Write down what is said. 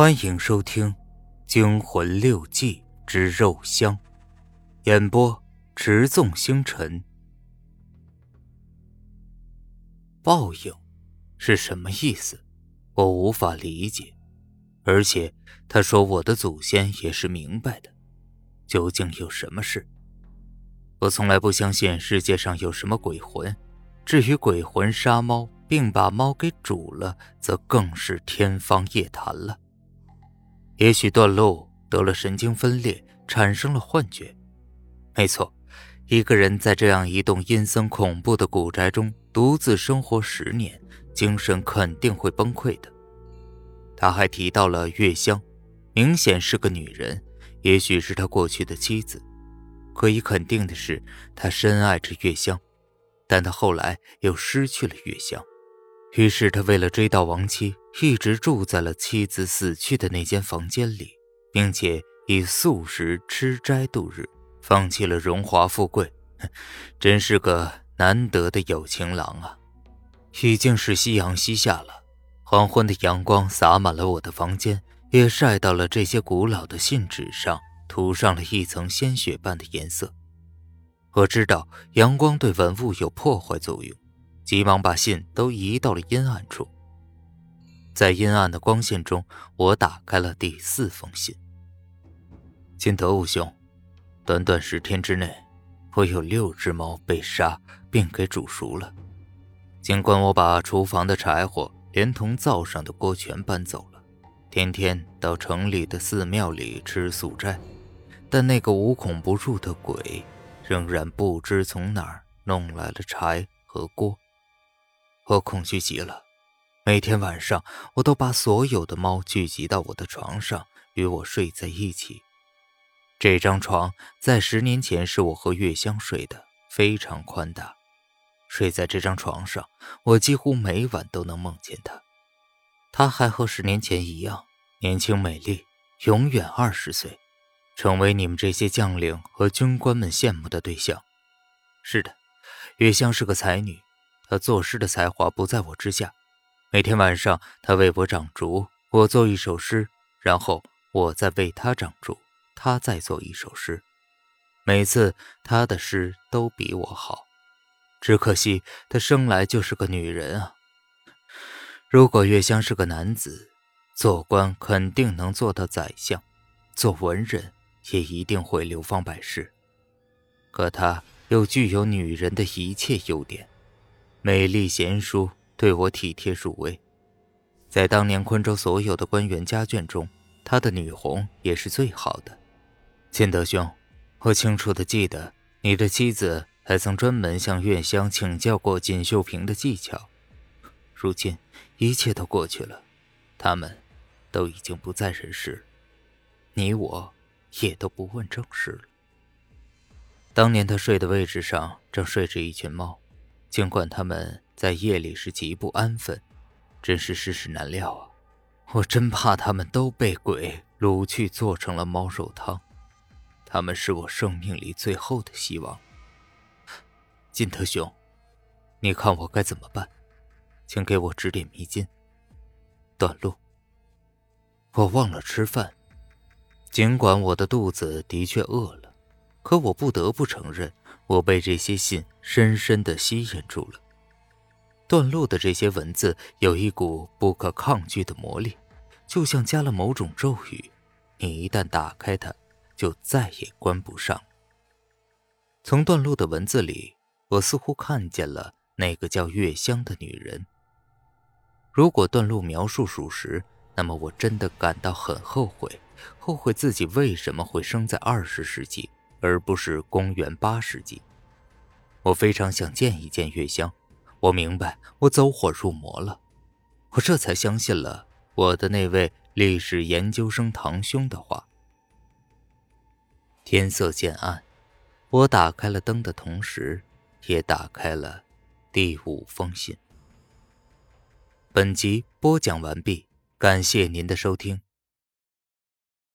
欢迎收听《惊魂六记之肉香》，演播：持纵星辰。报应是什么意思？我无法理解。而且他说我的祖先也是明白的。究竟有什么事？我从来不相信世界上有什么鬼魂。至于鬼魂杀猫并把猫给煮了，则更是天方夜谭了。也许段路得了神经分裂，产生了幻觉。没错，一个人在这样一栋阴森恐怖的古宅中独自生活十年，精神肯定会崩溃的。他还提到了月香，明显是个女人，也许是他过去的妻子。可以肯定的是，他深爱着月香，但他后来又失去了月香。于是他为了追悼亡妻，一直住在了妻子死去的那间房间里，并且以素食吃斋度日，放弃了荣华富贵，真是个难得的有情郎啊！已经是夕阳西下了，黄昏的阳光洒满了我的房间，也晒到了这些古老的信纸上，涂上了一层鲜血般的颜色。我知道阳光对文物有破坏作用。急忙把信都移到了阴暗处，在阴暗的光线中，我打开了第四封信。金德武兄，短短十天之内，我有六只猫被杀并给煮熟了。尽管我把厨房的柴火连同灶上的锅全搬走了，天天到城里的寺庙里吃素斋，但那个无孔不入的鬼，仍然不知从哪儿弄来了柴和锅。我恐惧极了，每天晚上我都把所有的猫聚集到我的床上，与我睡在一起。这张床在十年前是我和月香睡的，非常宽大。睡在这张床上，我几乎每晚都能梦见她。她还和十年前一样年轻美丽，永远二十岁，成为你们这些将领和军官们羡慕的对象。是的，月香是个才女。他作诗的才华不在我之下。每天晚上，他为我掌烛，我做一首诗，然后我再为他掌烛，他再做一首诗。每次他的诗都比我好，只可惜他生来就是个女人啊。如果月香是个男子，做官肯定能做到宰相，做文人也一定会流芳百世。可他又具有女人的一切优点。美丽贤淑，对我体贴入微。在当年昆州所有的官员家眷中，她的女红也是最好的。金德兄，我清楚的记得，你的妻子还曾专门向月香请教过锦绣瓶的技巧。如今一切都过去了，他们都已经不在人世，你我也都不问正事了。当年他睡的位置上，正睡着一群猫。尽管他们在夜里是极不安分，真是世事难料啊！我真怕他们都被鬼掳去做成了猫肉汤。他们是我生命里最后的希望。金德兄，你看我该怎么办？请给我指点迷津。短路。我忘了吃饭，尽管我的肚子的确饿了，可我不得不承认。我被这些信深深的吸引住了。段路的这些文字有一股不可抗拒的魔力，就像加了某种咒语，你一旦打开它，就再也关不上。从段路的文字里，我似乎看见了那个叫月香的女人。如果段路描述属实，那么我真的感到很后悔，后悔自己为什么会生在二十世纪。而不是公元八世纪。我非常想见一见月香。我明白，我走火入魔了。我这才相信了我的那位历史研究生堂兄的话。天色渐暗，我打开了灯的同时，也打开了第五封信。本集播讲完毕，感谢您的收听。